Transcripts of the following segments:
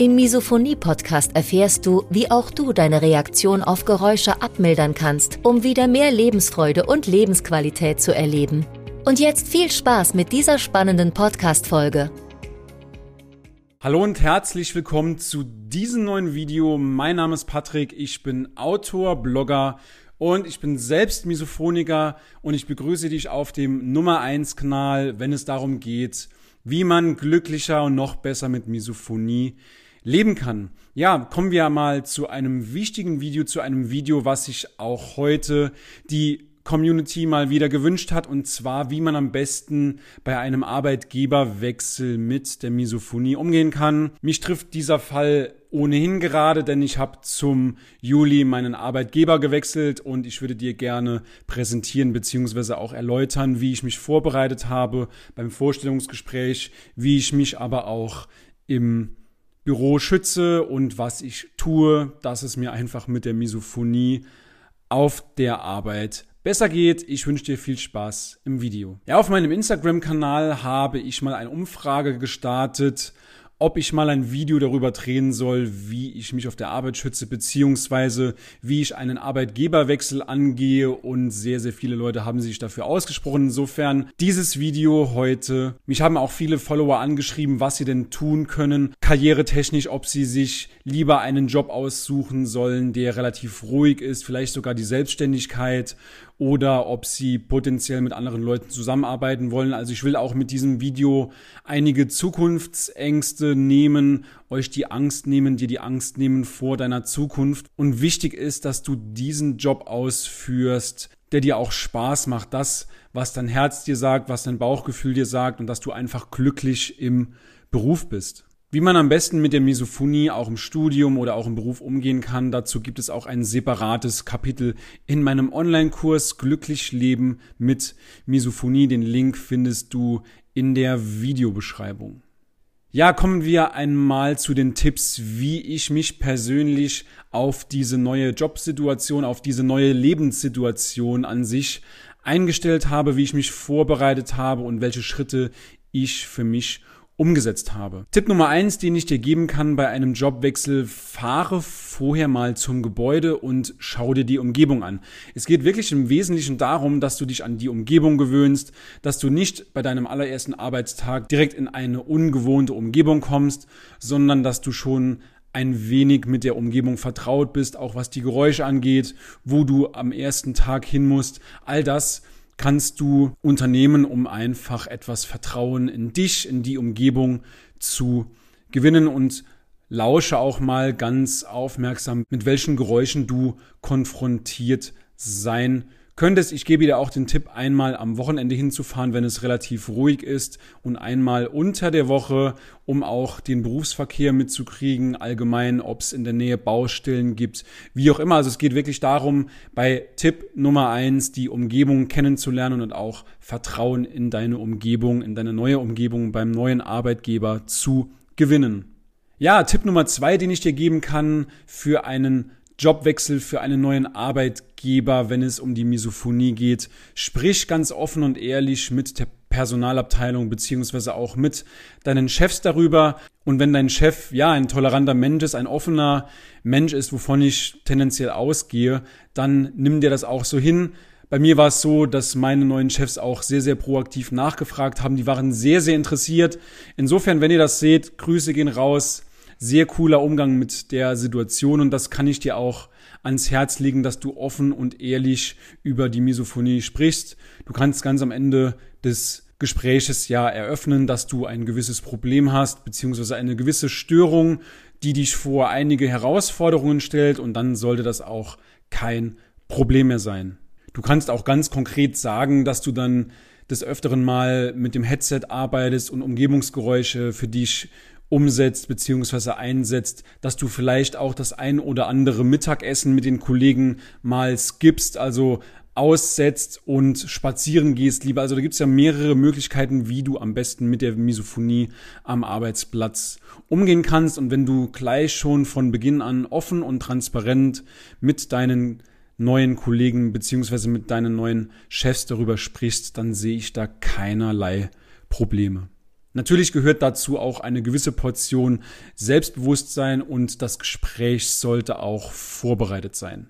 Im Misophonie-Podcast erfährst du, wie auch du deine Reaktion auf Geräusche abmildern kannst, um wieder mehr Lebensfreude und Lebensqualität zu erleben. Und jetzt viel Spaß mit dieser spannenden Podcast-Folge. Hallo und herzlich willkommen zu diesem neuen Video. Mein Name ist Patrick, ich bin Autor, Blogger und ich bin selbst Misophoniker und ich begrüße dich auf dem Nummer 1 Kanal, wenn es darum geht, wie man glücklicher und noch besser mit Misophonie leben kann. Ja, kommen wir mal zu einem wichtigen Video, zu einem Video, was sich auch heute die Community mal wieder gewünscht hat, und zwar, wie man am besten bei einem Arbeitgeberwechsel mit der Misophonie umgehen kann. Mich trifft dieser Fall ohnehin gerade, denn ich habe zum Juli meinen Arbeitgeber gewechselt und ich würde dir gerne präsentieren bzw. auch erläutern, wie ich mich vorbereitet habe beim Vorstellungsgespräch, wie ich mich aber auch im Büro schütze und was ich tue, dass es mir einfach mit der Misophonie auf der Arbeit besser geht. Ich wünsche dir viel Spaß im Video. Ja, auf meinem Instagram-Kanal habe ich mal eine Umfrage gestartet, ob ich mal ein Video darüber drehen soll, wie ich mich auf der Arbeit schütze, beziehungsweise wie ich einen Arbeitgeberwechsel angehe und sehr, sehr viele Leute haben sich dafür ausgesprochen. Insofern dieses Video heute. Mich haben auch viele Follower angeschrieben, was sie denn tun können, karrieretechnisch, ob sie sich lieber einen Job aussuchen sollen, der relativ ruhig ist, vielleicht sogar die Selbstständigkeit oder ob sie potenziell mit anderen Leuten zusammenarbeiten wollen. Also ich will auch mit diesem Video einige Zukunftsängste nehmen, euch die Angst nehmen, dir die Angst nehmen vor deiner Zukunft. Und wichtig ist, dass du diesen Job ausführst, der dir auch Spaß macht, das, was dein Herz dir sagt, was dein Bauchgefühl dir sagt und dass du einfach glücklich im Beruf bist. Wie man am besten mit der Misophonie auch im Studium oder auch im Beruf umgehen kann, dazu gibt es auch ein separates Kapitel in meinem Online-Kurs Glücklich Leben mit Misophonie. Den Link findest du in der Videobeschreibung. Ja, kommen wir einmal zu den Tipps, wie ich mich persönlich auf diese neue Jobsituation, auf diese neue Lebenssituation an sich eingestellt habe, wie ich mich vorbereitet habe und welche Schritte ich für mich umgesetzt habe. Tipp Nummer eins, den ich dir geben kann bei einem Jobwechsel, fahre vorher mal zum Gebäude und schau dir die Umgebung an. Es geht wirklich im Wesentlichen darum, dass du dich an die Umgebung gewöhnst, dass du nicht bei deinem allerersten Arbeitstag direkt in eine ungewohnte Umgebung kommst, sondern dass du schon ein wenig mit der Umgebung vertraut bist, auch was die Geräusche angeht, wo du am ersten Tag hin musst. All das kannst du unternehmen, um einfach etwas Vertrauen in dich, in die Umgebung zu gewinnen. Und lausche auch mal ganz aufmerksam, mit welchen Geräuschen du konfrontiert sein könntest. Ich gebe dir auch den Tipp, einmal am Wochenende hinzufahren, wenn es relativ ruhig ist und einmal unter der Woche, um auch den Berufsverkehr mitzukriegen, allgemein, ob es in der Nähe Baustellen gibt, wie auch immer. Also es geht wirklich darum, bei Tipp Nummer eins die Umgebung kennenzulernen und auch Vertrauen in deine Umgebung, in deine neue Umgebung beim neuen Arbeitgeber zu gewinnen. Ja, Tipp Nummer zwei, den ich dir geben kann für einen Jobwechsel für einen neuen Arbeitgeber, wenn es um die Misophonie geht. Sprich ganz offen und ehrlich mit der Personalabteilung beziehungsweise auch mit deinen Chefs darüber. Und wenn dein Chef ja ein toleranter Mensch ist, ein offener Mensch ist, wovon ich tendenziell ausgehe, dann nimm dir das auch so hin. Bei mir war es so, dass meine neuen Chefs auch sehr, sehr proaktiv nachgefragt haben. Die waren sehr, sehr interessiert. Insofern, wenn ihr das seht, Grüße gehen raus sehr cooler Umgang mit der Situation und das kann ich dir auch ans Herz legen, dass du offen und ehrlich über die Misophonie sprichst. Du kannst ganz am Ende des Gespräches ja eröffnen, dass du ein gewisses Problem hast, beziehungsweise eine gewisse Störung, die dich vor einige Herausforderungen stellt und dann sollte das auch kein Problem mehr sein. Du kannst auch ganz konkret sagen, dass du dann des Öfteren mal mit dem Headset arbeitest und Umgebungsgeräusche für dich umsetzt bzw. einsetzt, dass du vielleicht auch das ein oder andere Mittagessen mit den Kollegen mal skippst, also aussetzt und spazieren gehst lieber. Also da gibt es ja mehrere Möglichkeiten, wie du am besten mit der Misophonie am Arbeitsplatz umgehen kannst. Und wenn du gleich schon von Beginn an offen und transparent mit deinen neuen Kollegen beziehungsweise mit deinen neuen Chefs darüber sprichst, dann sehe ich da keinerlei Probleme. Natürlich gehört dazu auch eine gewisse Portion Selbstbewusstsein und das Gespräch sollte auch vorbereitet sein.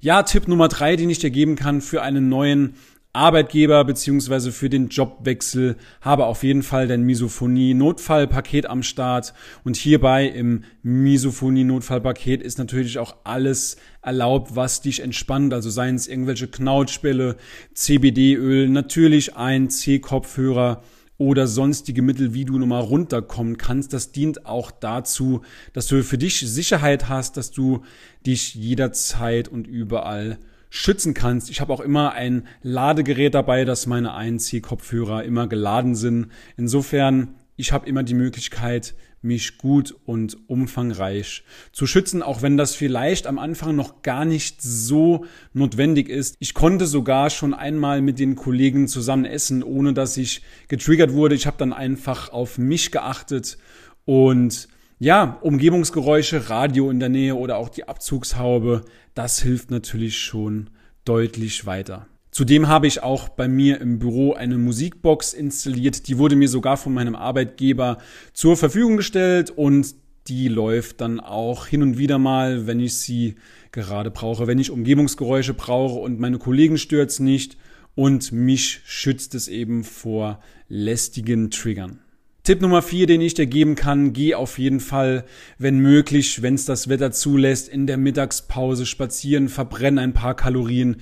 Ja, Tipp Nummer drei, den ich dir geben kann für einen neuen Arbeitgeber beziehungsweise für den Jobwechsel habe auf jeden Fall dein Misophonie-Notfallpaket am Start. Und hierbei im Misophonie-Notfallpaket ist natürlich auch alles erlaubt, was dich entspannt. Also seien es irgendwelche Knautschbälle, CBD-Öl, natürlich ein C-Kopfhörer oder sonstige Mittel, wie du nochmal runterkommen kannst. Das dient auch dazu, dass du für dich Sicherheit hast, dass du dich jederzeit und überall schützen kannst. Ich habe auch immer ein Ladegerät dabei, dass meine ANC-Kopfhörer immer geladen sind. Insofern, ich habe immer die Möglichkeit, mich gut und umfangreich zu schützen, auch wenn das vielleicht am Anfang noch gar nicht so notwendig ist. Ich konnte sogar schon einmal mit den Kollegen zusammen essen, ohne dass ich getriggert wurde. Ich habe dann einfach auf mich geachtet und ja, Umgebungsgeräusche, Radio in der Nähe oder auch die Abzugshaube, das hilft natürlich schon deutlich weiter. Zudem habe ich auch bei mir im Büro eine Musikbox installiert. Die wurde mir sogar von meinem Arbeitgeber zur Verfügung gestellt und die läuft dann auch hin und wieder mal, wenn ich sie gerade brauche, wenn ich Umgebungsgeräusche brauche und meine Kollegen stört's nicht und mich schützt es eben vor lästigen Triggern. Tipp Nummer vier, den ich dir geben kann, geh auf jeden Fall, wenn möglich, wenn es das Wetter zulässt, in der Mittagspause spazieren, verbrenn ein paar Kalorien,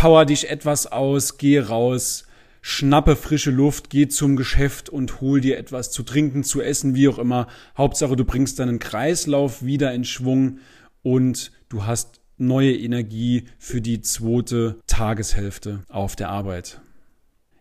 power dich etwas aus, geh raus, schnappe frische Luft, geh zum Geschäft und hol dir etwas zu trinken, zu essen, wie auch immer. Hauptsache, du bringst deinen Kreislauf wieder in Schwung und du hast neue Energie für die zweite Tageshälfte auf der Arbeit.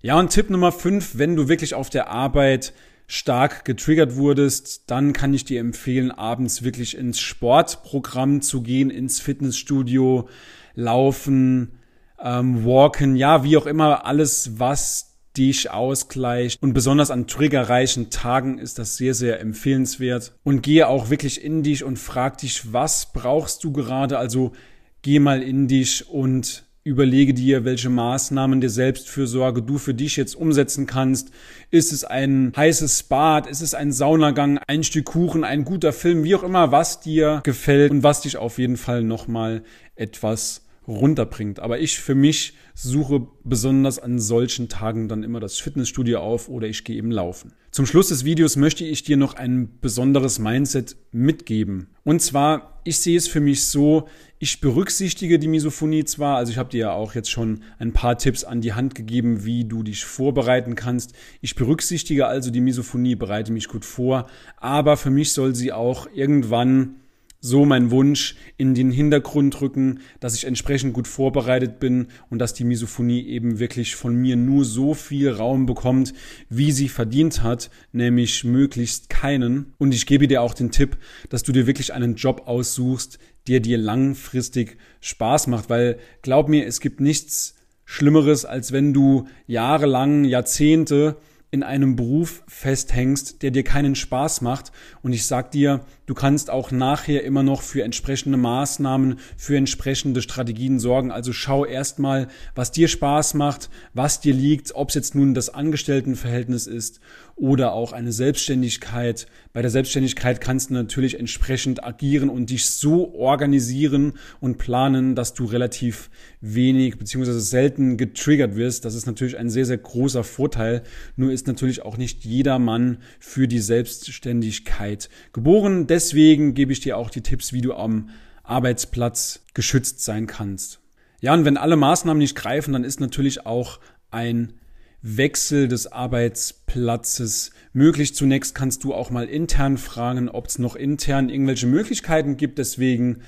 Ja, und Tipp Nummer fünf, wenn du wirklich auf der Arbeit stark getriggert wurdest, dann kann ich dir empfehlen, abends wirklich ins Sportprogramm zu gehen, ins Fitnessstudio, laufen, ähm, walken, ja, wie auch immer, alles, was dich ausgleicht. Und besonders an triggerreichen Tagen ist das sehr, sehr empfehlenswert. Und gehe auch wirklich in dich und frag dich, was brauchst du gerade? Also geh mal in dich und Überlege dir, welche Maßnahmen der Selbstfürsorge du für dich jetzt umsetzen kannst. Ist es ein heißes Bad? Ist es ein Saunagang? Ein Stück Kuchen? Ein guter Film? Wie auch immer, was dir gefällt und was dich auf jeden Fall nochmal etwas runterbringt. Aber ich für mich suche besonders an solchen Tagen dann immer das Fitnessstudio auf oder ich gehe eben laufen. Zum Schluss des Videos möchte ich dir noch ein besonderes Mindset mitgeben. Und zwar, ich sehe es für mich so, ich berücksichtige die Misophonie zwar, also ich habe dir ja auch jetzt schon ein paar Tipps an die Hand gegeben, wie du dich vorbereiten kannst. Ich berücksichtige also die Misophonie, bereite mich gut vor, aber für mich soll sie auch irgendwann so mein Wunsch in den Hintergrund rücken, dass ich entsprechend gut vorbereitet bin und dass die Misophonie eben wirklich von mir nur so viel Raum bekommt, wie sie verdient hat, nämlich möglichst keinen. Und ich gebe dir auch den Tipp, dass du dir wirklich einen Job aussuchst, der dir langfristig Spaß macht, weil glaub mir, es gibt nichts Schlimmeres, als wenn du jahrelang, Jahrzehnte in einem Beruf festhängst, der dir keinen Spaß macht. Und ich sag dir, du kannst auch nachher immer noch für entsprechende Maßnahmen, für entsprechende Strategien sorgen. Also schau erstmal, was dir Spaß macht, was dir liegt, ob es jetzt nun das Angestelltenverhältnis ist oder auch eine Selbstständigkeit. Bei der Selbstständigkeit kannst du natürlich entsprechend agieren und dich so organisieren und planen, dass du relativ wenig beziehungsweise selten getriggert wirst. Das ist natürlich ein sehr, sehr großer Vorteil. Nur ist natürlich auch nicht jeder Mann für die Selbstständigkeit geboren. Deswegen gebe ich dir auch die Tipps, wie du am Arbeitsplatz geschützt sein kannst. Ja, und wenn alle Maßnahmen nicht greifen, dann ist natürlich auch ein Wechsel des Arbeitsplatzes möglich. Zunächst kannst du auch mal intern fragen, ob es noch intern irgendwelche Möglichkeiten gibt. Deswegen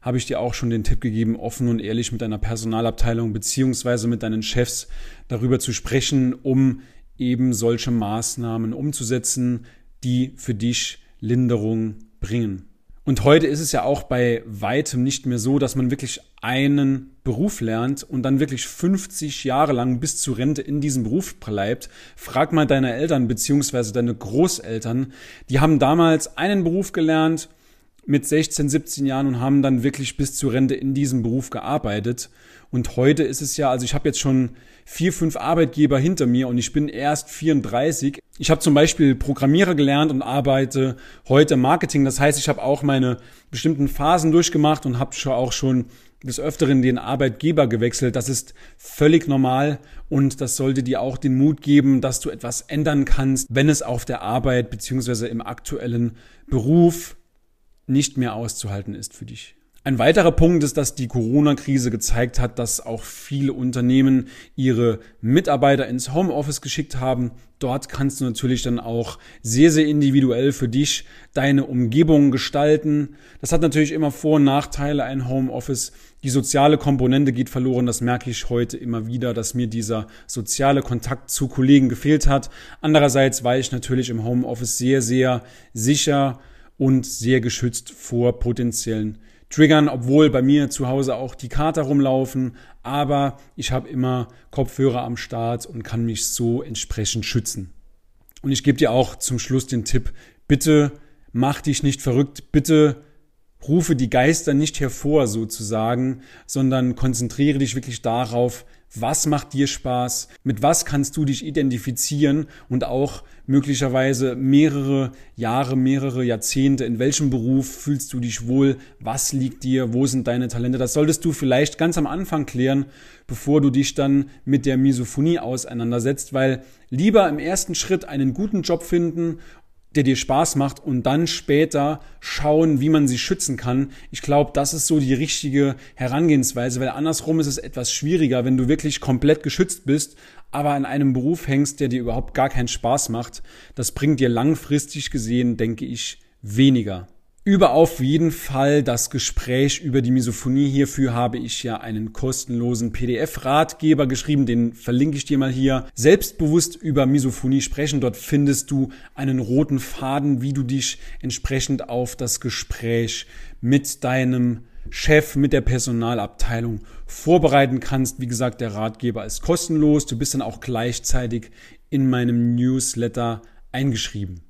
habe ich dir auch schon den Tipp gegeben, offen und ehrlich mit deiner Personalabteilung beziehungsweise mit deinen Chefs darüber zu sprechen, um eben solche Maßnahmen umzusetzen, die für dich Linderung bringen. Und heute ist es ja auch bei weitem nicht mehr so, dass man wirklich einen Beruf lernt und dann wirklich 50 Jahre lang bis zur Rente in diesem Beruf bleibt. Frag mal deine Eltern beziehungsweise deine Großeltern. Die haben damals einen Beruf gelernt mit 16, 17 Jahren und haben dann wirklich bis zur Rente in diesem Beruf gearbeitet. Und heute ist es ja, also ich habe jetzt schon vier, fünf Arbeitgeber hinter mir und ich bin erst 34. Ich habe zum Beispiel Programmierer gelernt und arbeite heute Marketing. Das heißt, ich habe auch meine bestimmten Phasen durchgemacht und habe auch schon des Öfteren den Arbeitgeber gewechselt. Das ist völlig normal und das sollte dir auch den Mut geben, dass du etwas ändern kannst, wenn es auf der Arbeit beziehungsweise im aktuellen Beruf nicht mehr auszuhalten ist für dich. Ein weiterer Punkt ist, dass die Corona-Krise gezeigt hat, dass auch viele Unternehmen ihre Mitarbeiter ins Homeoffice geschickt haben. Dort kannst du natürlich dann auch sehr, sehr individuell für dich deine Umgebung gestalten. Das hat natürlich immer Vor- und Nachteile, ein Homeoffice. Die soziale Komponente geht verloren. Das merke ich heute immer wieder, dass mir dieser soziale Kontakt zu Kollegen gefehlt hat. Andererseits war ich natürlich im Homeoffice sehr, sehr sicher und sehr geschützt vor potenziellen Triggern, obwohl bei mir zu Hause auch die Kater rumlaufen, aber ich habe immer Kopfhörer am Start und kann mich so entsprechend schützen. Und ich gebe dir auch zum Schluss den Tipp, bitte mach dich nicht verrückt, bitte rufe die Geister nicht hervor sozusagen, sondern konzentriere dich wirklich darauf, was macht dir Spaß? Mit was kannst du dich identifizieren und auch möglicherweise mehrere Jahre, mehrere Jahrzehnte? In welchem Beruf fühlst du dich wohl? Was liegt dir? Wo sind deine Talente? Das solltest du vielleicht ganz am Anfang klären, bevor du dich dann mit der Misophonie auseinandersetzt, weil lieber im ersten Schritt einen guten Job finden der dir Spaß macht und dann später schauen, wie man sie schützen kann. Ich glaube, das ist so die richtige Herangehensweise, weil andersrum ist es etwas schwieriger, wenn du wirklich komplett geschützt bist, aber in einem Beruf hängst, der dir überhaupt gar keinen Spaß macht. Das bringt dir langfristig gesehen, denke ich, weniger. Über auf jeden Fall das Gespräch über die Misophonie. Hierfür habe ich ja einen kostenlosen PDF-Ratgeber geschrieben, den verlinke ich dir mal hier. Selbstbewusst über Misophonie sprechen. Dort findest du einen roten Faden, wie du dich entsprechend auf das Gespräch mit deinem Chef, mit der Personalabteilung vorbereiten kannst. Wie gesagt, der Ratgeber ist kostenlos. Du bist dann auch gleichzeitig in meinem Newsletter eingeschrieben.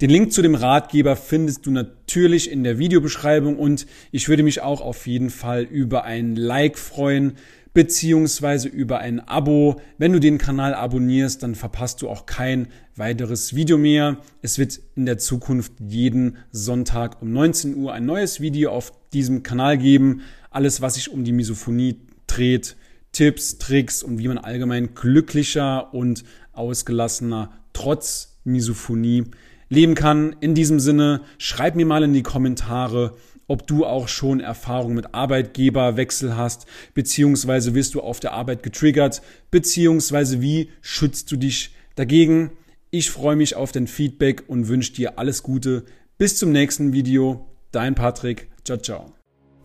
Den Link zu dem Ratgeber findest du natürlich in der Videobeschreibung und ich würde mich auch auf jeden Fall über ein Like freuen beziehungsweise über ein Abo. Wenn du den Kanal abonnierst, dann verpasst du auch kein weiteres Video mehr. Es wird in der Zukunft jeden Sonntag um 19 Uhr ein neues Video auf diesem Kanal geben. Alles, was sich um die Misophonie dreht, Tipps, Tricks und wie man allgemein glücklicher und ausgelassener trotz Misophonie leben kann. In diesem Sinne, schreib mir mal in die Kommentare, ob du auch schon Erfahrung mit Arbeitgeberwechsel hast, beziehungsweise wirst du auf der Arbeit getriggert, beziehungsweise wie schützt du dich dagegen. Ich freue mich auf dein Feedback und wünsche dir alles Gute. Bis zum nächsten Video. Dein Patrick. Ciao, ciao.